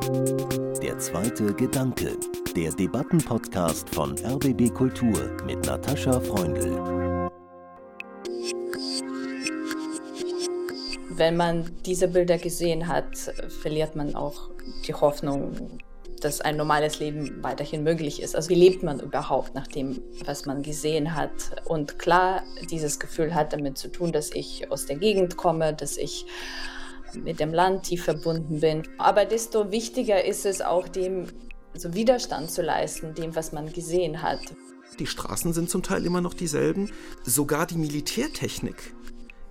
Der zweite Gedanke, der Debattenpodcast von RBB Kultur mit Natascha Freundl. Wenn man diese Bilder gesehen hat, verliert man auch die Hoffnung, dass ein normales Leben weiterhin möglich ist. Also wie lebt man überhaupt nach dem, was man gesehen hat? Und klar, dieses Gefühl hat damit zu tun, dass ich aus der Gegend komme, dass ich mit dem Land tief verbunden bin. Aber desto wichtiger ist es auch, dem so Widerstand zu leisten, dem, was man gesehen hat. Die Straßen sind zum Teil immer noch dieselben. Sogar die Militärtechnik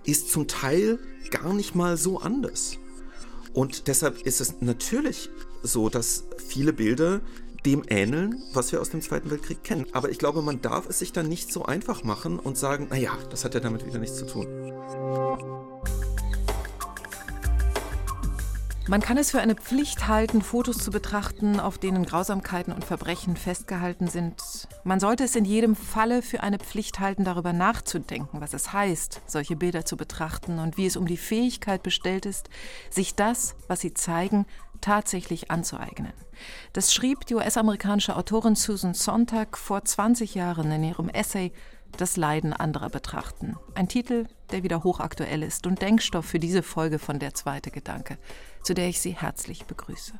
ist zum Teil gar nicht mal so anders. Und deshalb ist es natürlich so, dass viele Bilder dem ähneln, was wir aus dem Zweiten Weltkrieg kennen. Aber ich glaube, man darf es sich dann nicht so einfach machen und sagen, naja, das hat ja damit wieder nichts zu tun. Man kann es für eine Pflicht halten, Fotos zu betrachten, auf denen Grausamkeiten und Verbrechen festgehalten sind. Man sollte es in jedem Falle für eine Pflicht halten, darüber nachzudenken, was es heißt, solche Bilder zu betrachten und wie es um die Fähigkeit bestellt ist, sich das, was sie zeigen, tatsächlich anzueignen. Das schrieb die US-amerikanische Autorin Susan Sontag vor 20 Jahren in ihrem Essay Das Leiden anderer betrachten. Ein Titel, der wieder hochaktuell ist und Denkstoff für diese Folge von Der zweite Gedanke, zu der ich Sie herzlich begrüße.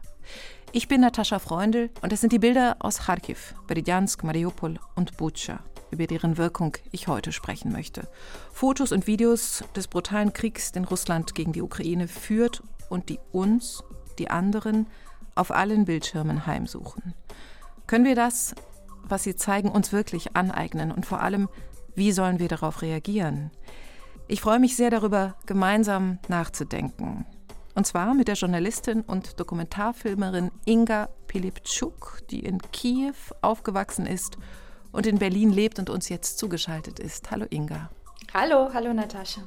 Ich bin Natascha Freundl und es sind die Bilder aus Kharkiv, Berdjansk, Mariupol und Butscha, über deren Wirkung ich heute sprechen möchte. Fotos und Videos des brutalen Kriegs, den Russland gegen die Ukraine führt und die uns, die anderen, auf allen Bildschirmen heimsuchen. Können wir das, was sie zeigen, uns wirklich aneignen und vor allem, wie sollen wir darauf reagieren? Ich freue mich sehr darüber, gemeinsam nachzudenken. Und zwar mit der Journalistin und Dokumentarfilmerin Inga Pilipczuk, die in Kiew aufgewachsen ist und in Berlin lebt und uns jetzt zugeschaltet ist. Hallo Inga. Hallo, hallo Natascha.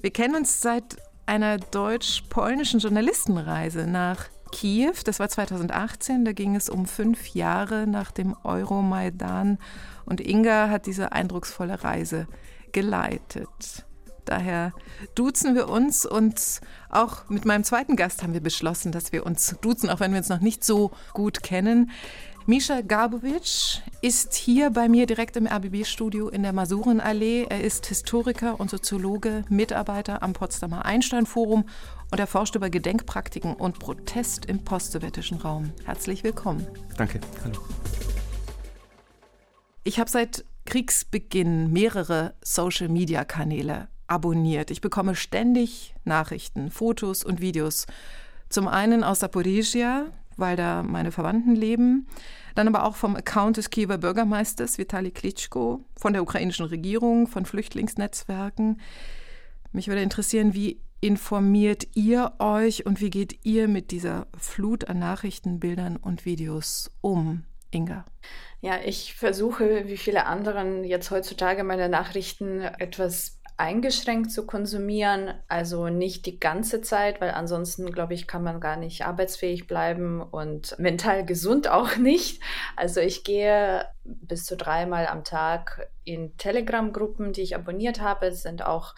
Wir kennen uns seit einer deutsch-polnischen Journalistenreise nach Kiew. Das war 2018. Da ging es um fünf Jahre nach dem Euromaidan. Und Inga hat diese eindrucksvolle Reise geleitet. Daher duzen wir uns und auch mit meinem zweiten Gast haben wir beschlossen, dass wir uns duzen, auch wenn wir uns noch nicht so gut kennen. Misha Gabovic ist hier bei mir direkt im RBB-Studio in der Masurenallee. Er ist Historiker und Soziologe, Mitarbeiter am Potsdamer Einstein-Forum und er forscht über Gedenkpraktiken und Protest im postsowjetischen Raum. Herzlich willkommen. Danke. Hallo. Ich habe seit Kriegsbeginn mehrere Social-Media-Kanäle abonniert. Ich bekomme ständig Nachrichten, Fotos und Videos. Zum einen aus Saporizhia, weil da meine Verwandten leben. Dann aber auch vom Account des Kiewer Bürgermeisters Vitali Klitschko, von der ukrainischen Regierung, von Flüchtlingsnetzwerken. Mich würde interessieren, wie informiert ihr euch und wie geht ihr mit dieser Flut an Nachrichten, Bildern und Videos um, Inga? Ja, ich versuche, wie viele anderen jetzt heutzutage meine Nachrichten etwas eingeschränkt zu konsumieren, also nicht die ganze Zeit, weil ansonsten, glaube ich, kann man gar nicht arbeitsfähig bleiben und mental gesund auch nicht. Also ich gehe bis zu dreimal am Tag in Telegram-Gruppen, die ich abonniert habe. Sind auch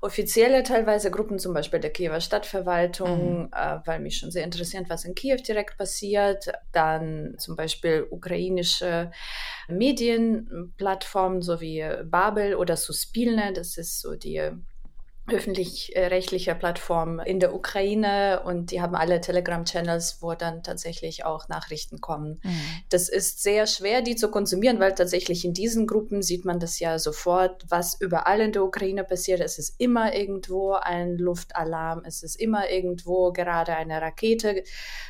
offizielle teilweise Gruppen, zum Beispiel der Kiewer Stadtverwaltung, mhm. äh, weil mich schon sehr interessiert, was in Kiew direkt passiert. Dann zum Beispiel ukrainische Medienplattformen, so wie Babel oder Suspilne, das ist so die öffentlich-rechtlicher Plattform in der Ukraine und die haben alle Telegram-Channels, wo dann tatsächlich auch Nachrichten kommen. Mhm. Das ist sehr schwer, die zu konsumieren, weil tatsächlich in diesen Gruppen sieht man das ja sofort, was überall in der Ukraine passiert. Es ist immer irgendwo ein Luftalarm, es ist immer irgendwo gerade eine Rakete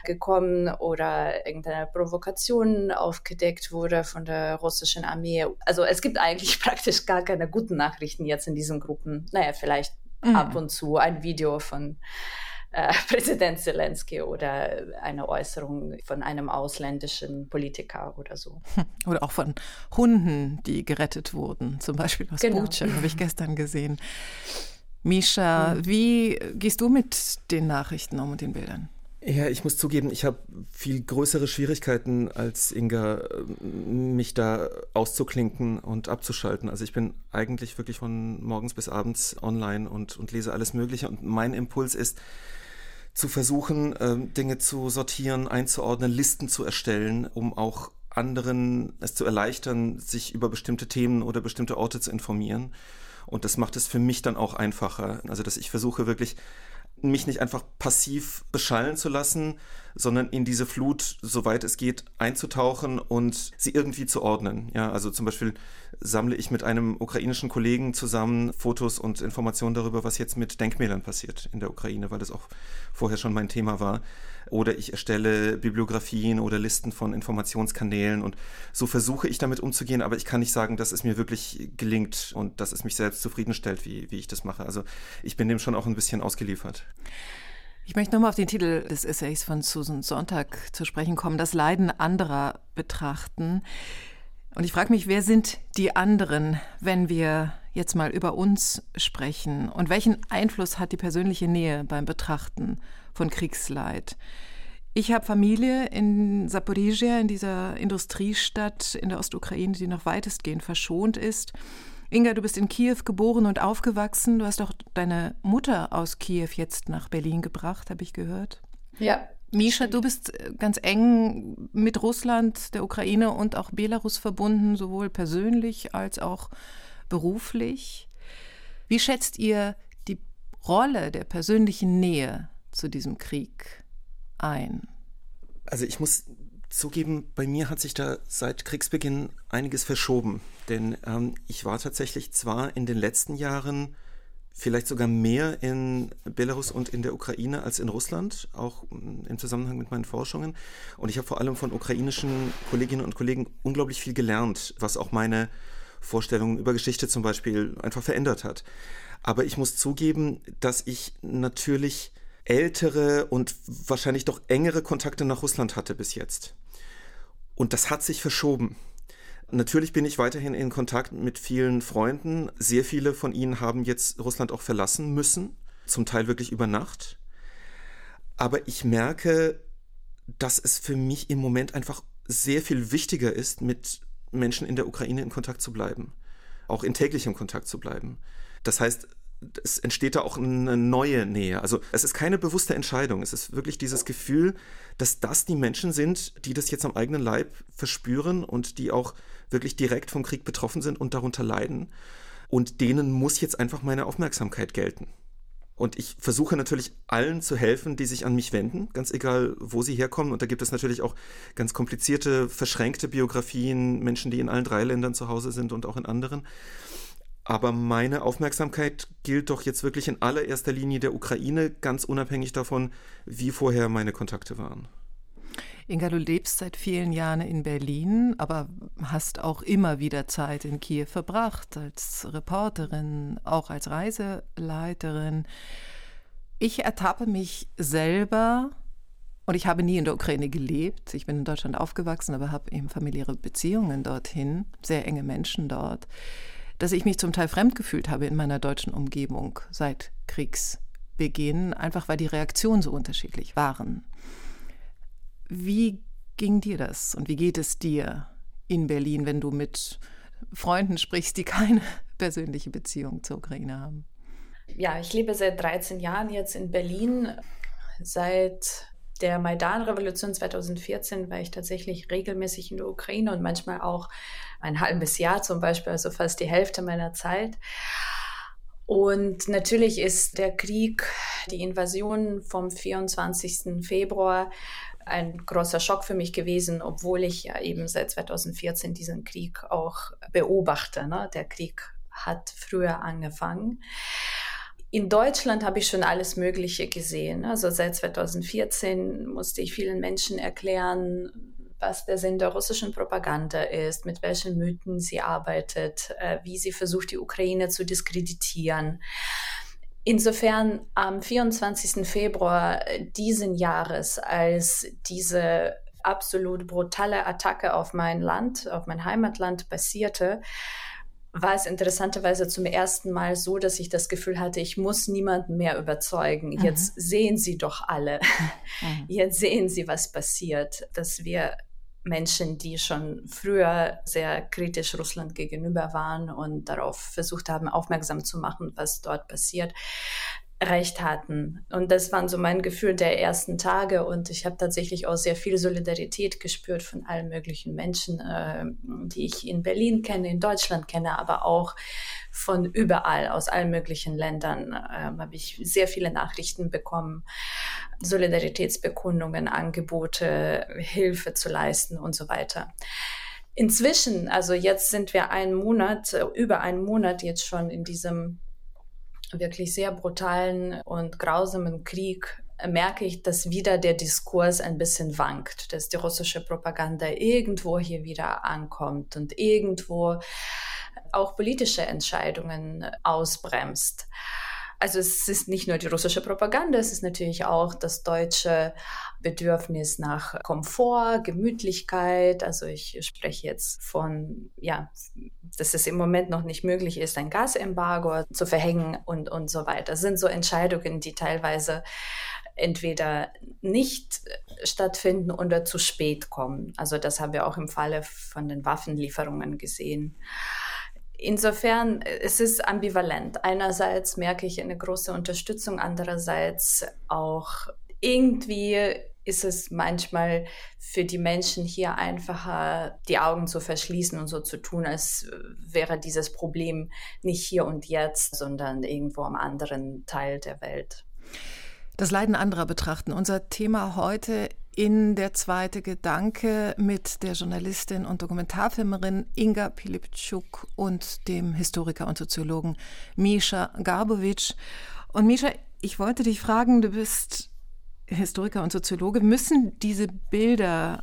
gekommen oder irgendeine Provokation aufgedeckt wurde von der russischen Armee. Also es gibt eigentlich praktisch gar keine guten Nachrichten jetzt in diesen Gruppen. Naja, vielleicht mhm. ab und zu ein Video von äh, Präsident Zelensky oder eine Äußerung von einem ausländischen Politiker oder so. Oder auch von Hunden, die gerettet wurden, zum Beispiel aus genau. Bucha, habe ich gestern gesehen. Misha, mhm. wie gehst du mit den Nachrichten um und den Bildern? Ja, ich muss zugeben, ich habe viel größere Schwierigkeiten als Inga, mich da auszuklinken und abzuschalten. Also ich bin eigentlich wirklich von morgens bis abends online und, und lese alles Mögliche. Und mein Impuls ist, zu versuchen, ähm, Dinge zu sortieren, einzuordnen, Listen zu erstellen, um auch anderen es zu erleichtern, sich über bestimmte Themen oder bestimmte Orte zu informieren. Und das macht es für mich dann auch einfacher. Also, dass ich versuche wirklich mich nicht einfach passiv beschallen zu lassen, sondern in diese Flut, soweit es geht, einzutauchen und sie irgendwie zu ordnen. Ja, also zum Beispiel sammle ich mit einem ukrainischen Kollegen zusammen Fotos und Informationen darüber, was jetzt mit Denkmälern passiert in der Ukraine, weil das auch vorher schon mein Thema war. Oder ich erstelle Bibliografien oder Listen von Informationskanälen und so versuche ich damit umzugehen, aber ich kann nicht sagen, dass es mir wirklich gelingt und dass es mich selbst zufriedenstellt, wie, wie ich das mache. Also ich bin dem schon auch ein bisschen ausgeliefert. Ich möchte nochmal auf den Titel des Essays von Susan Sonntag zu sprechen kommen, das Leiden anderer betrachten. Und ich frage mich, wer sind die anderen, wenn wir jetzt mal über uns sprechen? Und welchen Einfluss hat die persönliche Nähe beim Betrachten von Kriegsleid? Ich habe Familie in Saporizhia, in dieser Industriestadt in der Ostukraine, die noch weitestgehend verschont ist. Inga, du bist in Kiew geboren und aufgewachsen. Du hast auch deine Mutter aus Kiew jetzt nach Berlin gebracht, habe ich gehört. Ja. Misha, du bist äh, ganz eng mit Russland, der Ukraine und auch Belarus verbunden, sowohl persönlich als auch beruflich. Wie schätzt ihr die Rolle der persönlichen Nähe zu diesem Krieg ein? Also ich muss zugeben, bei mir hat sich da seit Kriegsbeginn einiges verschoben. Denn ähm, ich war tatsächlich zwar in den letzten Jahren vielleicht sogar mehr in Belarus und in der Ukraine als in Russland, auch mm, im Zusammenhang mit meinen Forschungen. Und ich habe vor allem von ukrainischen Kolleginnen und Kollegen unglaublich viel gelernt, was auch meine Vorstellungen über Geschichte zum Beispiel einfach verändert hat. Aber ich muss zugeben, dass ich natürlich ältere und wahrscheinlich doch engere Kontakte nach Russland hatte bis jetzt. Und das hat sich verschoben. Natürlich bin ich weiterhin in Kontakt mit vielen Freunden. Sehr viele von ihnen haben jetzt Russland auch verlassen müssen, zum Teil wirklich über Nacht. Aber ich merke, dass es für mich im Moment einfach sehr viel wichtiger ist, mit Menschen in der Ukraine in Kontakt zu bleiben, auch in täglichem Kontakt zu bleiben. Das heißt, es entsteht da auch eine neue Nähe. Also es ist keine bewusste Entscheidung. Es ist wirklich dieses Gefühl, dass das die Menschen sind, die das jetzt am eigenen Leib verspüren und die auch wirklich direkt vom Krieg betroffen sind und darunter leiden. Und denen muss jetzt einfach meine Aufmerksamkeit gelten. Und ich versuche natürlich allen zu helfen, die sich an mich wenden, ganz egal, wo sie herkommen. Und da gibt es natürlich auch ganz komplizierte, verschränkte Biografien, Menschen, die in allen drei Ländern zu Hause sind und auch in anderen. Aber meine Aufmerksamkeit gilt doch jetzt wirklich in allererster Linie der Ukraine, ganz unabhängig davon, wie vorher meine Kontakte waren. Inga, du lebst seit vielen Jahren in Berlin, aber hast auch immer wieder Zeit in Kiew verbracht, als Reporterin, auch als Reiseleiterin. Ich ertappe mich selber, und ich habe nie in der Ukraine gelebt. Ich bin in Deutschland aufgewachsen, aber habe eben familiäre Beziehungen dorthin, sehr enge Menschen dort dass ich mich zum Teil fremd gefühlt habe in meiner deutschen Umgebung seit Kriegsbeginn, einfach weil die Reaktionen so unterschiedlich waren. Wie ging dir das und wie geht es dir in Berlin, wenn du mit Freunden sprichst, die keine persönliche Beziehung zur Ukraine haben? Ja, ich lebe seit 13 Jahren jetzt in Berlin. Seit der Maidan-Revolution 2014 war ich tatsächlich regelmäßig in der Ukraine und manchmal auch ein halbes Jahr zum Beispiel, also fast die Hälfte meiner Zeit. Und natürlich ist der Krieg, die Invasion vom 24. Februar ein großer Schock für mich gewesen, obwohl ich ja eben seit 2014 diesen Krieg auch beobachte. Ne? Der Krieg hat früher angefangen. In Deutschland habe ich schon alles Mögliche gesehen. Also seit 2014 musste ich vielen Menschen erklären, was der Sinn der russischen Propaganda ist, mit welchen Mythen sie arbeitet, äh, wie sie versucht, die Ukraine zu diskreditieren. Insofern am 24. Februar diesen Jahres, als diese absolut brutale Attacke auf mein Land, auf mein Heimatland passierte, war es interessanterweise zum ersten Mal so, dass ich das Gefühl hatte, ich muss niemanden mehr überzeugen. Mhm. Jetzt sehen Sie doch alle. Mhm. Jetzt sehen Sie, was passiert, dass wir Menschen, die schon früher sehr kritisch Russland gegenüber waren und darauf versucht haben, aufmerksam zu machen, was dort passiert, Recht hatten. Und das waren so mein Gefühl der ersten Tage. Und ich habe tatsächlich auch sehr viel Solidarität gespürt von allen möglichen Menschen, äh, die ich in Berlin kenne, in Deutschland kenne, aber auch von überall, aus allen möglichen Ländern, äh, habe ich sehr viele Nachrichten bekommen, Solidaritätsbekundungen, Angebote, Hilfe zu leisten und so weiter. Inzwischen, also jetzt sind wir einen Monat, über einen Monat jetzt schon in diesem wirklich sehr brutalen und grausamen Krieg merke ich, dass wieder der Diskurs ein bisschen wankt, dass die russische Propaganda irgendwo hier wieder ankommt und irgendwo auch politische Entscheidungen ausbremst. Also es ist nicht nur die russische Propaganda, es ist natürlich auch das deutsche Bedürfnis nach Komfort, Gemütlichkeit. Also ich spreche jetzt von, ja, dass es im Moment noch nicht möglich ist, ein Gasembargo zu verhängen und, und so weiter. Das sind so Entscheidungen, die teilweise entweder nicht stattfinden oder zu spät kommen. Also das haben wir auch im Falle von den Waffenlieferungen gesehen. Insofern, es ist ambivalent. Einerseits merke ich eine große Unterstützung, andererseits auch irgendwie ist es manchmal für die Menschen hier einfacher, die Augen zu verschließen und so zu tun, als wäre dieses Problem nicht hier und jetzt, sondern irgendwo am anderen Teil der Welt. Das Leiden anderer betrachten. Unser Thema heute in der zweite Gedanke mit der Journalistin und Dokumentarfilmerin Inga Pilipczuk und dem Historiker und Soziologen Misha Garbowitsch. Und Misha, ich wollte dich fragen, du bist Historiker und Soziologe. Müssen diese Bilder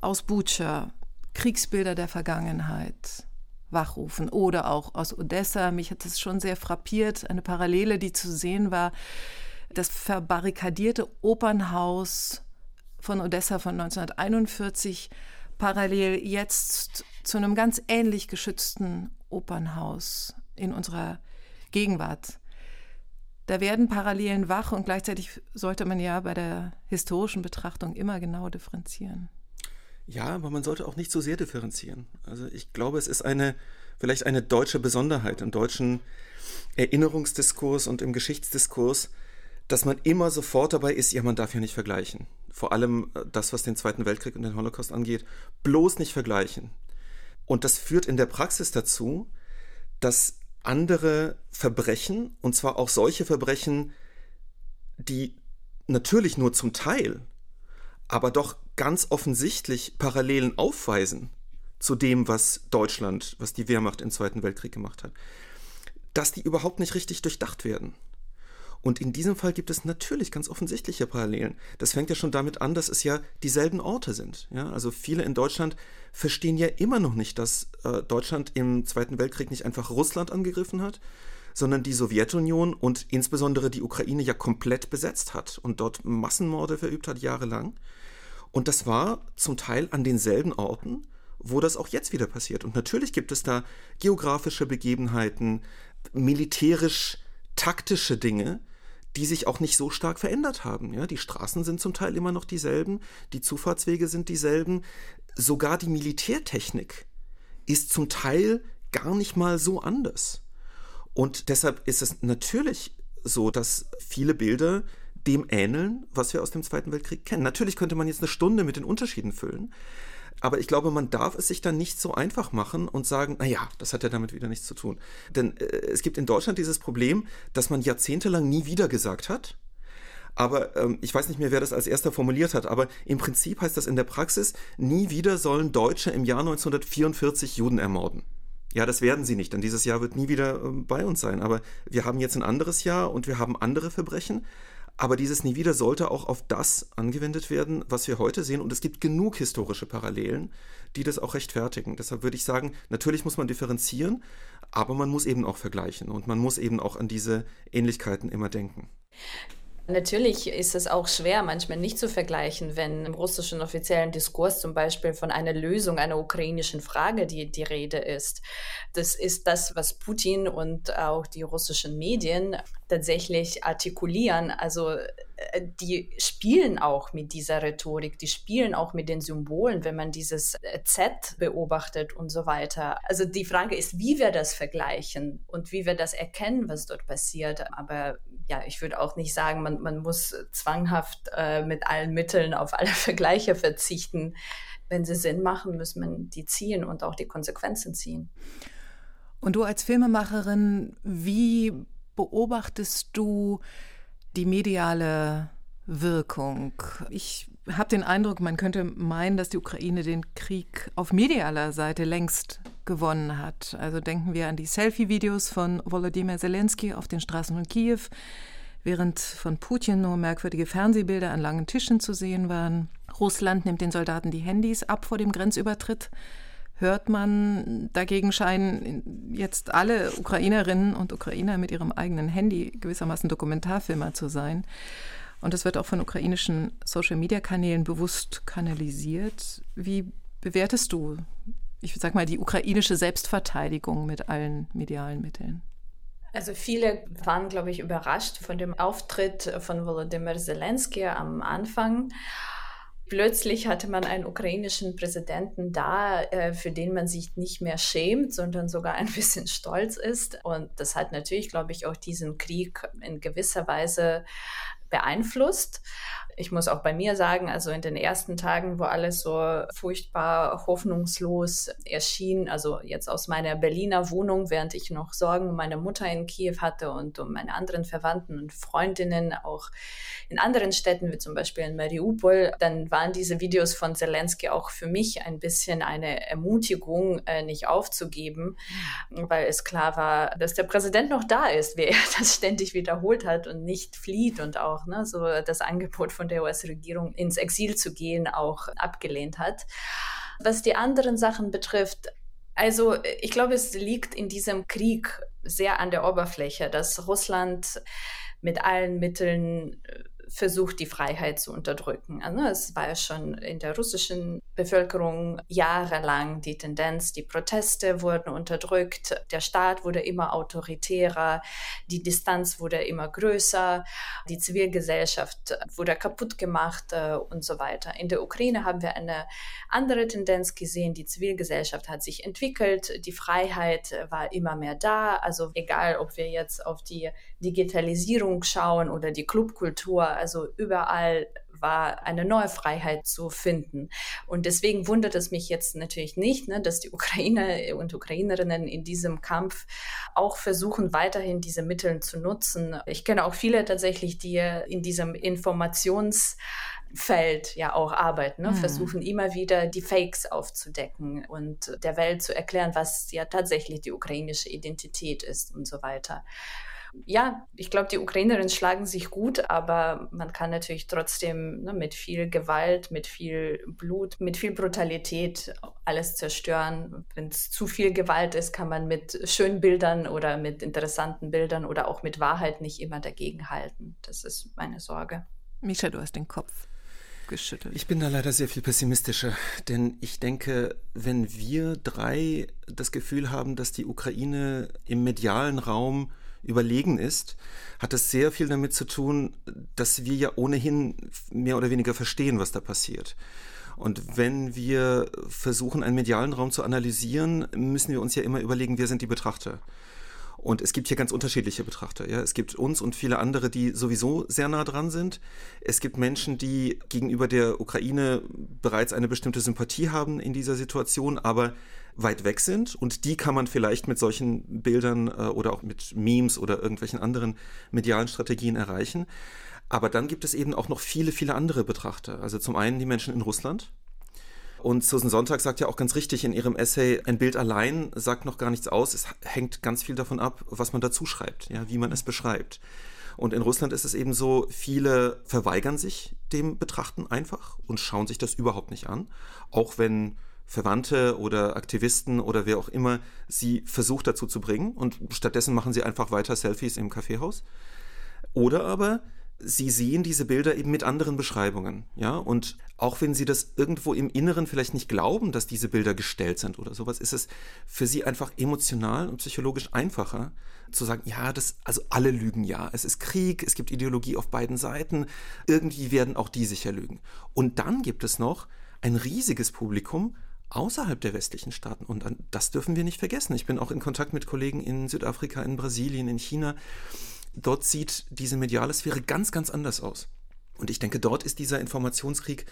aus Bucha, Kriegsbilder der Vergangenheit, wachrufen oder auch aus Odessa. Mich hat es schon sehr frappiert, eine Parallele, die zu sehen war. Das verbarrikadierte Opernhaus von Odessa von 1941 parallel jetzt zu einem ganz ähnlich geschützten Opernhaus in unserer Gegenwart. Da werden Parallelen wach und gleichzeitig sollte man ja bei der historischen Betrachtung immer genau differenzieren. Ja, aber man sollte auch nicht so sehr differenzieren. Also ich glaube, es ist eine vielleicht eine deutsche Besonderheit im deutschen Erinnerungsdiskurs und im Geschichtsdiskurs, dass man immer sofort dabei ist, ja, man darf ja nicht vergleichen. Vor allem äh, das, was den Zweiten Weltkrieg und den Holocaust angeht, bloß nicht vergleichen. Und das führt in der Praxis dazu, dass andere Verbrechen, und zwar auch solche Verbrechen, die natürlich nur zum Teil, aber doch ganz offensichtlich Parallelen aufweisen zu dem, was Deutschland, was die Wehrmacht im Zweiten Weltkrieg gemacht hat, dass die überhaupt nicht richtig durchdacht werden. Und in diesem Fall gibt es natürlich ganz offensichtliche Parallelen. Das fängt ja schon damit an, dass es ja dieselben Orte sind. Ja? Also viele in Deutschland verstehen ja immer noch nicht, dass äh, Deutschland im Zweiten Weltkrieg nicht einfach Russland angegriffen hat, sondern die Sowjetunion und insbesondere die Ukraine ja komplett besetzt hat und dort Massenmorde verübt hat jahrelang. Und das war zum Teil an denselben Orten, wo das auch jetzt wieder passiert. Und natürlich gibt es da geografische Begebenheiten, militärisch taktische Dinge, die sich auch nicht so stark verändert haben. Ja, die Straßen sind zum Teil immer noch dieselben, die Zufahrtswege sind dieselben, sogar die Militärtechnik ist zum Teil gar nicht mal so anders. Und deshalb ist es natürlich so, dass viele Bilder dem ähneln, was wir aus dem Zweiten Weltkrieg kennen. Natürlich könnte man jetzt eine Stunde mit den Unterschieden füllen, aber ich glaube, man darf es sich dann nicht so einfach machen und sagen, naja, das hat ja damit wieder nichts zu tun. Denn äh, es gibt in Deutschland dieses Problem, dass man jahrzehntelang nie wieder gesagt hat. Aber ähm, ich weiß nicht mehr, wer das als erster formuliert hat, aber im Prinzip heißt das in der Praxis, nie wieder sollen Deutsche im Jahr 1944 Juden ermorden. Ja, das werden sie nicht, denn dieses Jahr wird nie wieder äh, bei uns sein. Aber wir haben jetzt ein anderes Jahr und wir haben andere Verbrechen. Aber dieses Nie wieder sollte auch auf das angewendet werden, was wir heute sehen. Und es gibt genug historische Parallelen, die das auch rechtfertigen. Deshalb würde ich sagen, natürlich muss man differenzieren, aber man muss eben auch vergleichen und man muss eben auch an diese Ähnlichkeiten immer denken. Natürlich ist es auch schwer, manchmal nicht zu vergleichen, wenn im russischen offiziellen Diskurs zum Beispiel von einer Lösung einer ukrainischen Frage die, die Rede ist. Das ist das, was Putin und auch die russischen Medien tatsächlich artikulieren. Also äh, die spielen auch mit dieser Rhetorik, die spielen auch mit den Symbolen, wenn man dieses äh, Z beobachtet und so weiter. Also die Frage ist, wie wir das vergleichen und wie wir das erkennen, was dort passiert. Aber ja, ich würde auch nicht sagen, man, man muss zwanghaft äh, mit allen Mitteln auf alle Vergleiche verzichten. Wenn sie Sinn machen, muss man die ziehen und auch die Konsequenzen ziehen. Und du als Filmemacherin, wie beobachtest du die mediale Wirkung? Ich habe den Eindruck, man könnte meinen, dass die Ukraine den Krieg auf medialer Seite längst gewonnen hat. Also denken wir an die Selfie-Videos von Volodymyr Zelensky auf den Straßen von Kiew, während von Putin nur merkwürdige Fernsehbilder an langen Tischen zu sehen waren. Russland nimmt den Soldaten die Handys ab vor dem Grenzübertritt hört man, dagegen scheinen jetzt alle Ukrainerinnen und Ukrainer mit ihrem eigenen Handy gewissermaßen Dokumentarfilmer zu sein. Und das wird auch von ukrainischen Social-Media-Kanälen bewusst kanalisiert. Wie bewertest du, ich sag mal, die ukrainische Selbstverteidigung mit allen medialen Mitteln? Also viele waren, glaube ich, überrascht von dem Auftritt von Volodymyr Zelensky am Anfang plötzlich hatte man einen ukrainischen Präsidenten da, äh, für den man sich nicht mehr schämt, sondern sogar ein bisschen stolz ist. Und das hat natürlich, glaube ich, auch diesen Krieg in gewisser Weise beeinflusst. Ich muss auch bei mir sagen, also in den ersten Tagen, wo alles so furchtbar hoffnungslos erschien, also jetzt aus meiner Berliner Wohnung, während ich noch Sorgen um meine Mutter in Kiew hatte und um meine anderen Verwandten und Freundinnen auch in anderen Städten, wie zum Beispiel in Mariupol, dann waren diese Videos von Zelensky auch für mich ein bisschen eine Ermutigung, äh, nicht aufzugeben, weil es klar war, dass der Präsident noch da ist, wie er das ständig wiederholt hat und nicht flieht und auch ne, so das Angebot von der US-Regierung ins Exil zu gehen auch abgelehnt hat. Was die anderen Sachen betrifft, also ich glaube, es liegt in diesem Krieg sehr an der Oberfläche, dass Russland mit allen Mitteln versucht, die Freiheit zu unterdrücken. Also es war ja schon in der russischen Bevölkerung jahrelang die Tendenz, die Proteste wurden unterdrückt, der Staat wurde immer autoritärer, die Distanz wurde immer größer, die Zivilgesellschaft wurde kaputt gemacht äh, und so weiter. In der Ukraine haben wir eine andere Tendenz gesehen, die Zivilgesellschaft hat sich entwickelt, die Freiheit war immer mehr da, also egal, ob wir jetzt auf die Digitalisierung schauen oder die Clubkultur, also überall war eine neue Freiheit zu finden. Und deswegen wundert es mich jetzt natürlich nicht, ne, dass die Ukrainer und Ukrainerinnen in diesem Kampf auch versuchen, weiterhin diese Mittel zu nutzen. Ich kenne auch viele tatsächlich, die in diesem Informationsfeld ja auch arbeiten, ne? mhm. versuchen immer wieder die Fakes aufzudecken und der Welt zu erklären, was ja tatsächlich die ukrainische Identität ist und so weiter ja, ich glaube, die Ukrainerinnen schlagen sich gut, aber man kann natürlich trotzdem ne, mit viel Gewalt, mit viel Blut, mit viel Brutalität alles zerstören. Wenn es zu viel Gewalt ist, kann man mit schönen Bildern oder mit interessanten Bildern oder auch mit Wahrheit nicht immer dagegenhalten. Das ist meine Sorge. Misha, du hast den Kopf geschüttelt. Ich bin da leider sehr viel pessimistischer, denn ich denke, wenn wir drei das Gefühl haben, dass die Ukraine im medialen Raum überlegen ist, hat es sehr viel damit zu tun, dass wir ja ohnehin mehr oder weniger verstehen, was da passiert. Und wenn wir versuchen, einen medialen Raum zu analysieren, müssen wir uns ja immer überlegen, wer sind die Betrachter. Und es gibt hier ganz unterschiedliche Betrachter. Ja? Es gibt uns und viele andere, die sowieso sehr nah dran sind. Es gibt Menschen, die gegenüber der Ukraine bereits eine bestimmte Sympathie haben in dieser Situation, aber weit weg sind und die kann man vielleicht mit solchen Bildern äh, oder auch mit Memes oder irgendwelchen anderen medialen Strategien erreichen. Aber dann gibt es eben auch noch viele, viele andere Betrachter. Also zum einen die Menschen in Russland. Und Susan Sonntag sagt ja auch ganz richtig in ihrem Essay, ein Bild allein sagt noch gar nichts aus. Es hängt ganz viel davon ab, was man dazu schreibt, ja, wie man es beschreibt. Und in Russland ist es eben so, viele verweigern sich dem Betrachten einfach und schauen sich das überhaupt nicht an. Auch wenn Verwandte oder Aktivisten oder wer auch immer sie versucht dazu zu bringen und stattdessen machen sie einfach weiter Selfies im Kaffeehaus. Oder aber Sie sehen diese Bilder eben mit anderen Beschreibungen, ja, und auch wenn Sie das irgendwo im Inneren vielleicht nicht glauben, dass diese Bilder gestellt sind oder sowas, ist es für Sie einfach emotional und psychologisch einfacher zu sagen, ja, das, also alle lügen ja. Es ist Krieg, es gibt Ideologie auf beiden Seiten, irgendwie werden auch die sicher lügen. Und dann gibt es noch ein riesiges Publikum, außerhalb der westlichen Staaten. Und das dürfen wir nicht vergessen. Ich bin auch in Kontakt mit Kollegen in Südafrika, in Brasilien, in China. Dort sieht diese mediale Sphäre ganz, ganz anders aus. Und ich denke, dort ist dieser Informationskrieg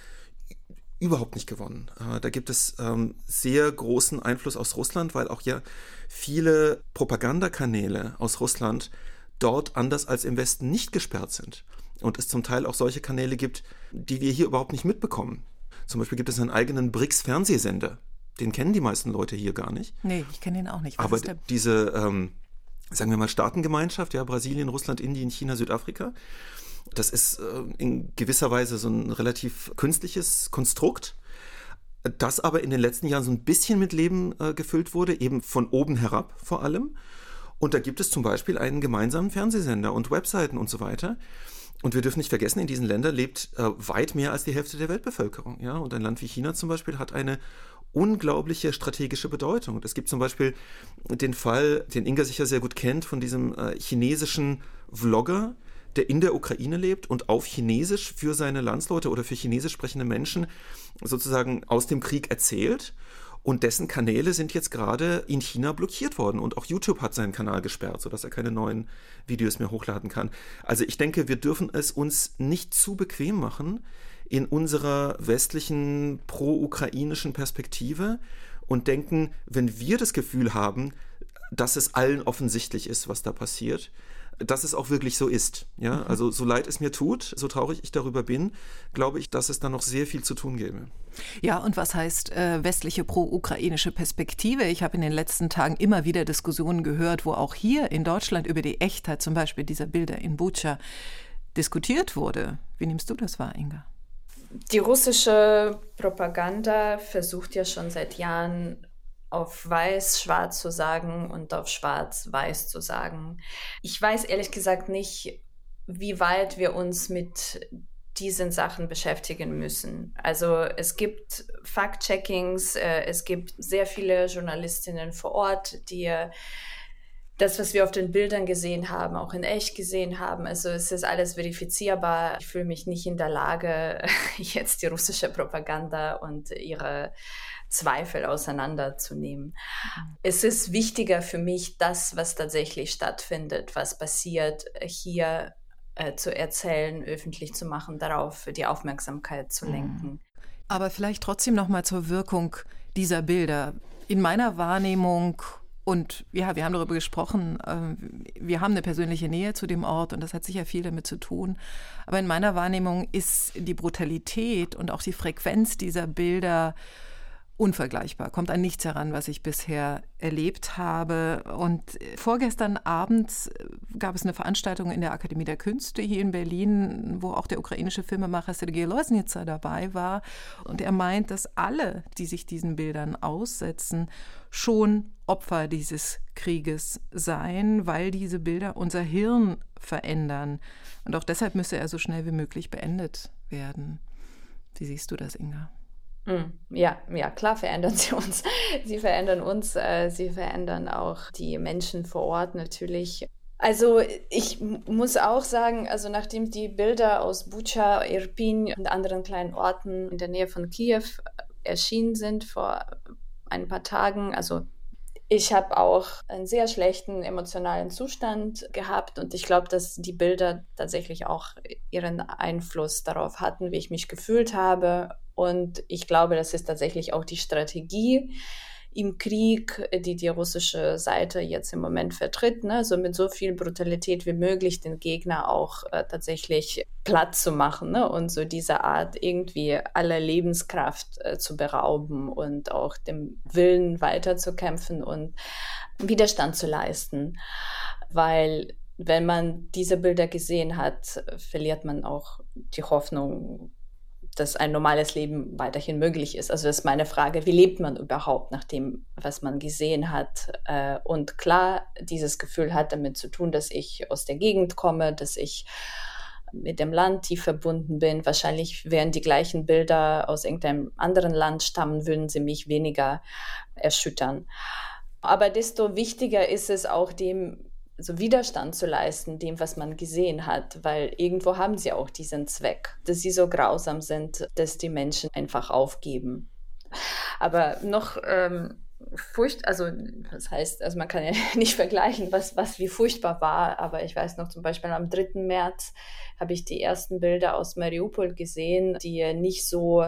überhaupt nicht gewonnen. Äh, da gibt es ähm, sehr großen Einfluss aus Russland, weil auch ja viele Propagandakanäle aus Russland dort anders als im Westen nicht gesperrt sind. Und es zum Teil auch solche Kanäle gibt, die wir hier überhaupt nicht mitbekommen. Zum Beispiel gibt es einen eigenen BRICS-Fernsehsender. Den kennen die meisten Leute hier gar nicht. Nee, ich kenne ihn auch nicht. Was Aber diese, ähm, sagen wir mal, Staatengemeinschaft, ja, Brasilien, Russland, Indien, China, Südafrika, das ist äh, in gewisser Weise so ein relativ künstliches Konstrukt, das aber in den letzten Jahren so ein bisschen mit Leben äh, gefüllt wurde, eben von oben herab vor allem. Und da gibt es zum Beispiel einen gemeinsamen Fernsehsender und Webseiten und so weiter. Und wir dürfen nicht vergessen, in diesen Ländern lebt äh, weit mehr als die Hälfte der Weltbevölkerung. Ja? Und ein Land wie China zum Beispiel hat eine unglaubliche strategische Bedeutung. Es gibt zum Beispiel den Fall, den Inga sicher sehr gut kennt, von diesem äh, chinesischen Vlogger, der in der Ukraine lebt und auf Chinesisch für seine Landsleute oder für chinesisch sprechende Menschen sozusagen aus dem Krieg erzählt. Und dessen Kanäle sind jetzt gerade in China blockiert worden. Und auch YouTube hat seinen Kanal gesperrt, sodass er keine neuen Videos mehr hochladen kann. Also ich denke, wir dürfen es uns nicht zu bequem machen in unserer westlichen pro-ukrainischen Perspektive und denken, wenn wir das Gefühl haben, dass es allen offensichtlich ist, was da passiert, dass es auch wirklich so ist. Ja, mhm. also so leid es mir tut, so traurig ich darüber bin, glaube ich, dass es da noch sehr viel zu tun gäbe. Ja, und was heißt äh, westliche pro-ukrainische Perspektive? Ich habe in den letzten Tagen immer wieder Diskussionen gehört, wo auch hier in Deutschland über die Echtheit zum Beispiel dieser Bilder in Bucha diskutiert wurde. Wie nimmst du das wahr, Inga? Die russische Propaganda versucht ja schon seit Jahren auf weiß schwarz zu sagen und auf schwarz weiß zu sagen. Ich weiß ehrlich gesagt nicht, wie weit wir uns mit diesen Sachen beschäftigen müssen. Also es gibt Fact-Checkings, äh, es gibt sehr viele Journalistinnen vor Ort, die das, was wir auf den Bildern gesehen haben, auch in echt gesehen haben. Also es ist alles verifizierbar. Ich fühle mich nicht in der Lage, jetzt die russische Propaganda und ihre Zweifel auseinanderzunehmen. Es ist wichtiger für mich, das, was tatsächlich stattfindet, was passiert, hier äh, zu erzählen, öffentlich zu machen, darauf die Aufmerksamkeit zu mhm. lenken. Aber vielleicht trotzdem noch mal zur Wirkung dieser Bilder. In meiner Wahrnehmung und ja, wir haben darüber gesprochen, äh, wir haben eine persönliche Nähe zu dem Ort und das hat sicher viel damit zu tun. Aber in meiner Wahrnehmung ist die Brutalität und auch die Frequenz dieser Bilder unvergleichbar, kommt an nichts heran, was ich bisher erlebt habe. Und vorgestern Abend gab es eine Veranstaltung in der Akademie der Künste hier in Berlin, wo auch der ukrainische Filmemacher Sergei Losnitzer dabei war. Und er meint, dass alle, die sich diesen Bildern aussetzen, schon Opfer dieses Krieges seien, weil diese Bilder unser Hirn verändern. Und auch deshalb müsse er so schnell wie möglich beendet werden. Wie siehst du das, Inga? Hm, ja, ja, klar verändern sie uns. Sie verändern uns, äh, sie verändern auch die Menschen vor Ort natürlich. Also ich muss auch sagen, also nachdem die Bilder aus Bucha, Irpin und anderen kleinen Orten in der Nähe von Kiew äh, erschienen sind vor ein paar Tagen, also ich habe auch einen sehr schlechten emotionalen Zustand gehabt und ich glaube, dass die Bilder tatsächlich auch ihren Einfluss darauf hatten, wie ich mich gefühlt habe und ich glaube, das ist tatsächlich auch die Strategie im Krieg, die die russische Seite jetzt im Moment vertritt, ne? so mit so viel Brutalität wie möglich den Gegner auch äh, tatsächlich platt zu machen ne? und so diese Art irgendwie aller Lebenskraft äh, zu berauben und auch dem Willen weiterzukämpfen und Widerstand zu leisten, weil wenn man diese Bilder gesehen hat, verliert man auch die Hoffnung dass ein normales Leben weiterhin möglich ist. Also das ist meine Frage, wie lebt man überhaupt nach dem, was man gesehen hat? Äh, und klar, dieses Gefühl hat damit zu tun, dass ich aus der Gegend komme, dass ich mit dem Land tief verbunden bin. Wahrscheinlich wären die gleichen Bilder aus irgendeinem anderen Land stammen, würden sie mich weniger erschüttern. Aber desto wichtiger ist es auch, dem so Widerstand zu leisten, dem, was man gesehen hat, weil irgendwo haben sie auch diesen Zweck, dass sie so grausam sind, dass die Menschen einfach aufgeben. Aber noch ähm, furcht, also das heißt, also man kann ja nicht vergleichen, was, was wie furchtbar war, aber ich weiß noch zum Beispiel am 3. März habe ich die ersten Bilder aus Mariupol gesehen, die nicht so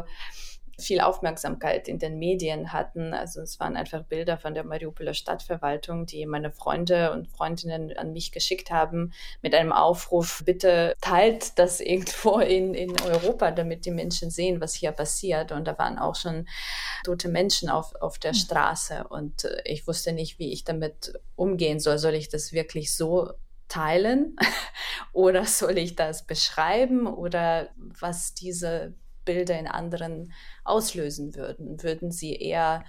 viel Aufmerksamkeit in den Medien hatten. Also es waren einfach Bilder von der Mariupoler Stadtverwaltung, die meine Freunde und Freundinnen an mich geschickt haben mit einem Aufruf, bitte teilt das irgendwo in, in Europa, damit die Menschen sehen, was hier passiert. Und da waren auch schon tote Menschen auf, auf der hm. Straße und äh, ich wusste nicht, wie ich damit umgehen soll. Soll ich das wirklich so teilen oder soll ich das beschreiben oder was diese Bilder in anderen auslösen würden. Würden sie eher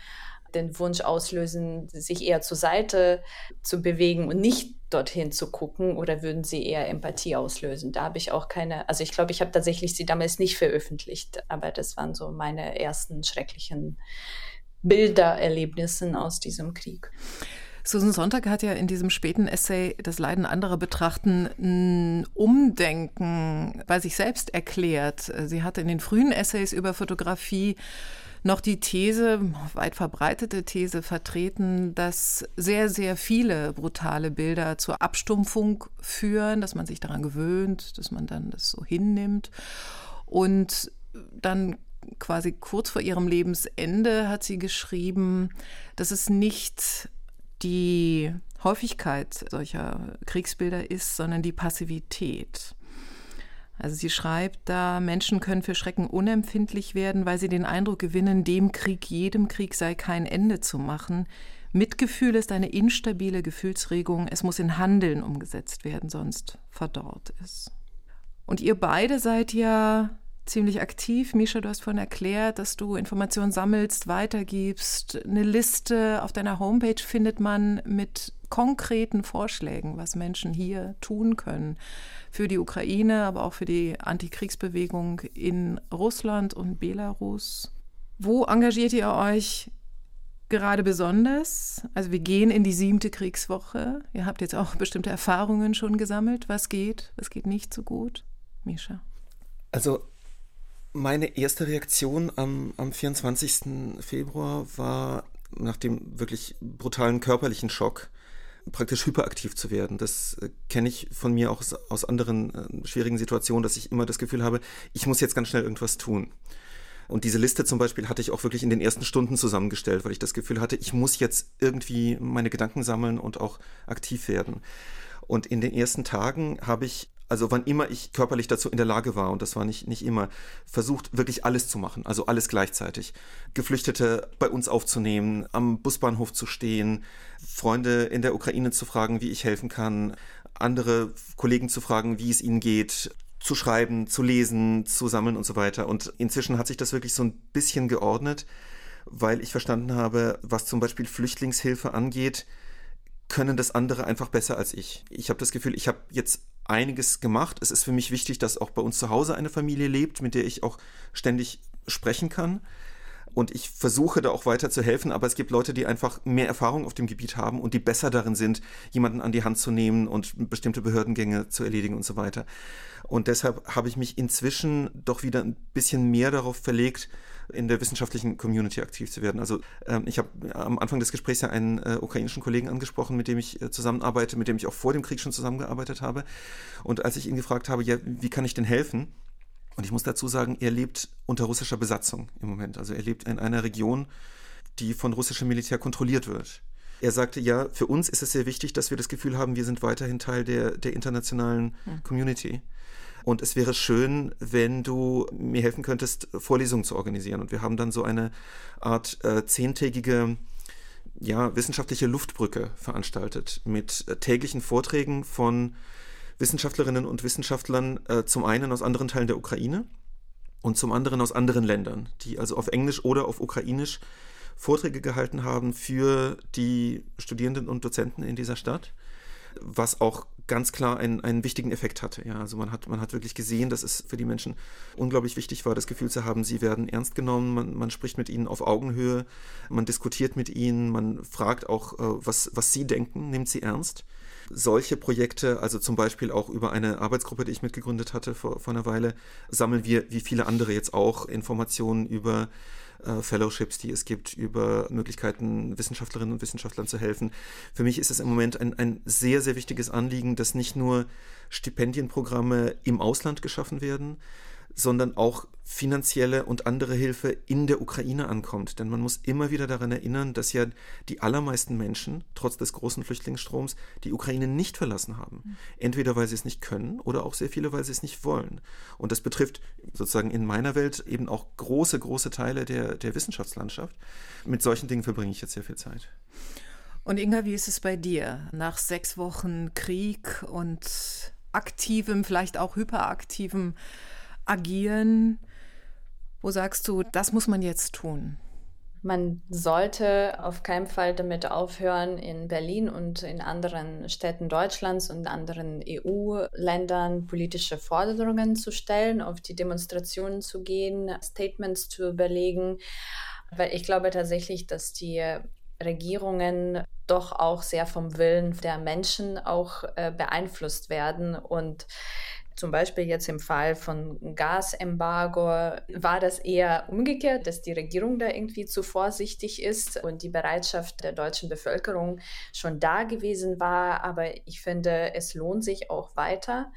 den Wunsch auslösen, sich eher zur Seite zu bewegen und nicht dorthin zu gucken oder würden sie eher Empathie auslösen? Da habe ich auch keine, also ich glaube, ich habe tatsächlich sie damals nicht veröffentlicht, aber das waren so meine ersten schrecklichen Bildererlebnissen aus diesem Krieg. Susan Sonntag hat ja in diesem späten Essay Das Leiden anderer betrachten ein Umdenken bei sich selbst erklärt. Sie hatte in den frühen Essays über Fotografie noch die These, weit verbreitete These vertreten, dass sehr, sehr viele brutale Bilder zur Abstumpfung führen, dass man sich daran gewöhnt, dass man dann das so hinnimmt. Und dann quasi kurz vor ihrem Lebensende hat sie geschrieben, dass es nicht die Häufigkeit solcher Kriegsbilder ist, sondern die Passivität. Also sie schreibt da, Menschen können für Schrecken unempfindlich werden, weil sie den Eindruck gewinnen, dem Krieg, jedem Krieg sei kein Ende zu machen. Mitgefühl ist eine instabile Gefühlsregung, es muss in Handeln umgesetzt werden, sonst verdorrt es. Und ihr beide seid ja ziemlich aktiv. Misha, du hast vorhin erklärt, dass du Informationen sammelst, weitergibst. Eine Liste auf deiner Homepage findet man mit konkreten Vorschlägen, was Menschen hier tun können. Für die Ukraine, aber auch für die Antikriegsbewegung in Russland und Belarus. Wo engagiert ihr euch gerade besonders? Also wir gehen in die siebte Kriegswoche. Ihr habt jetzt auch bestimmte Erfahrungen schon gesammelt. Was geht, was geht nicht so gut? Misha. Also meine erste Reaktion am, am 24. Februar war nach dem wirklich brutalen körperlichen Schock praktisch hyperaktiv zu werden. Das äh, kenne ich von mir auch aus, aus anderen äh, schwierigen Situationen, dass ich immer das Gefühl habe, ich muss jetzt ganz schnell irgendwas tun. Und diese Liste zum Beispiel hatte ich auch wirklich in den ersten Stunden zusammengestellt, weil ich das Gefühl hatte, ich muss jetzt irgendwie meine Gedanken sammeln und auch aktiv werden. Und in den ersten Tagen habe ich also wann immer ich körperlich dazu in der Lage war, und das war nicht, nicht immer, versucht wirklich alles zu machen, also alles gleichzeitig. Geflüchtete bei uns aufzunehmen, am Busbahnhof zu stehen, Freunde in der Ukraine zu fragen, wie ich helfen kann, andere Kollegen zu fragen, wie es ihnen geht, zu schreiben, zu lesen, zu sammeln und so weiter. Und inzwischen hat sich das wirklich so ein bisschen geordnet, weil ich verstanden habe, was zum Beispiel Flüchtlingshilfe angeht, können das andere einfach besser als ich. Ich habe das Gefühl, ich habe jetzt einiges gemacht. Es ist für mich wichtig, dass auch bei uns zu Hause eine Familie lebt, mit der ich auch ständig sprechen kann. Und ich versuche da auch weiter zu helfen, aber es gibt Leute, die einfach mehr Erfahrung auf dem Gebiet haben und die besser darin sind, jemanden an die Hand zu nehmen und bestimmte Behördengänge zu erledigen und so weiter. Und deshalb habe ich mich inzwischen doch wieder ein bisschen mehr darauf verlegt, in der wissenschaftlichen Community aktiv zu werden. Also ähm, ich habe am Anfang des Gesprächs ja einen äh, ukrainischen Kollegen angesprochen, mit dem ich äh, zusammenarbeite, mit dem ich auch vor dem Krieg schon zusammengearbeitet habe. Und als ich ihn gefragt habe, ja, wie kann ich denn helfen? Und ich muss dazu sagen, er lebt unter russischer Besatzung im Moment. Also er lebt in einer Region, die von russischem Militär kontrolliert wird. Er sagte, ja, für uns ist es sehr wichtig, dass wir das Gefühl haben, wir sind weiterhin Teil der, der internationalen hm. Community. Und es wäre schön, wenn du mir helfen könntest, Vorlesungen zu organisieren. Und wir haben dann so eine Art äh, zehntägige ja, wissenschaftliche Luftbrücke veranstaltet mit äh, täglichen Vorträgen von Wissenschaftlerinnen und Wissenschaftlern, äh, zum einen aus anderen Teilen der Ukraine und zum anderen aus anderen Ländern, die also auf Englisch oder auf Ukrainisch Vorträge gehalten haben für die Studierenden und Dozenten in dieser Stadt was auch ganz klar einen, einen wichtigen Effekt hatte. Ja, also man hat, man hat wirklich gesehen, dass es für die Menschen unglaublich wichtig war, das Gefühl zu haben, sie werden ernst genommen, man, man spricht mit ihnen auf Augenhöhe, man diskutiert mit ihnen, man fragt auch, äh, was, was sie denken, nimmt sie ernst. Solche Projekte, also zum Beispiel auch über eine Arbeitsgruppe, die ich mitgegründet hatte vor, vor einer Weile, sammeln wir, wie viele andere jetzt auch, Informationen über äh, Fellowships, die es gibt, über Möglichkeiten, Wissenschaftlerinnen und Wissenschaftlern zu helfen. Für mich ist es im Moment ein, ein sehr, sehr wichtiges Anliegen, dass nicht nur Stipendienprogramme im Ausland geschaffen werden, sondern auch finanzielle und andere Hilfe in der Ukraine ankommt. Denn man muss immer wieder daran erinnern, dass ja die allermeisten Menschen, trotz des großen Flüchtlingsstroms, die Ukraine nicht verlassen haben. Mhm. Entweder weil sie es nicht können oder auch sehr viele, weil sie es nicht wollen. Und das betrifft sozusagen in meiner Welt eben auch große, große Teile der, der Wissenschaftslandschaft. Mit solchen Dingen verbringe ich jetzt sehr viel Zeit. Und Inga, wie ist es bei dir? Nach sechs Wochen Krieg und aktivem, vielleicht auch hyperaktivem agieren? Wo sagst du, das muss man jetzt tun? Man sollte auf keinen Fall damit aufhören, in Berlin und in anderen Städten Deutschlands und anderen EU-Ländern politische Forderungen zu stellen, auf die Demonstrationen zu gehen, Statements zu überlegen, weil ich glaube tatsächlich, dass die Regierungen doch auch sehr vom Willen der Menschen auch äh, beeinflusst werden und zum Beispiel jetzt im Fall von Gasembargo war das eher umgekehrt, dass die Regierung da irgendwie zu vorsichtig ist und die Bereitschaft der deutschen Bevölkerung schon da gewesen war. Aber ich finde, es lohnt sich auch weiter,